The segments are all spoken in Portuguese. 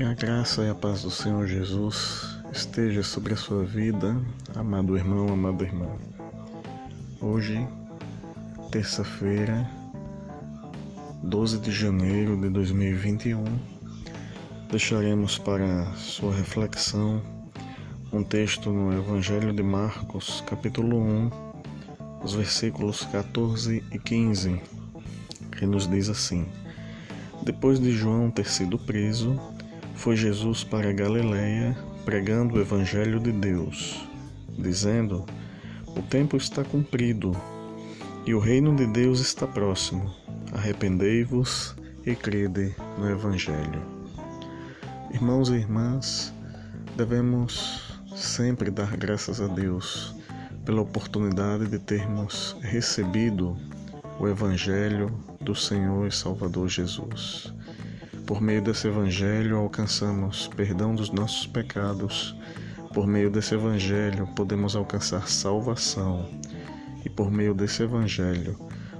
Que a graça e a paz do Senhor Jesus esteja sobre a sua vida, amado irmão, amada irmã. Hoje, terça-feira, 12 de janeiro de 2021, deixaremos para sua reflexão um texto no Evangelho de Marcos, capítulo 1, os versículos 14 e 15, que nos diz assim: Depois de João ter sido preso, foi Jesus para Galiléia pregando o Evangelho de Deus, dizendo: O tempo está cumprido e o reino de Deus está próximo. Arrependei-vos e crede no Evangelho. Irmãos e irmãs, devemos sempre dar graças a Deus pela oportunidade de termos recebido o Evangelho do Senhor e Salvador Jesus. Por meio desse Evangelho alcançamos perdão dos nossos pecados. Por meio desse Evangelho podemos alcançar salvação. E por meio desse Evangelho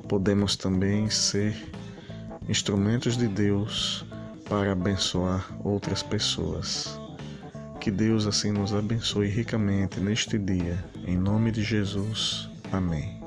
podemos também ser instrumentos de Deus para abençoar outras pessoas. Que Deus assim nos abençoe ricamente neste dia. Em nome de Jesus. Amém.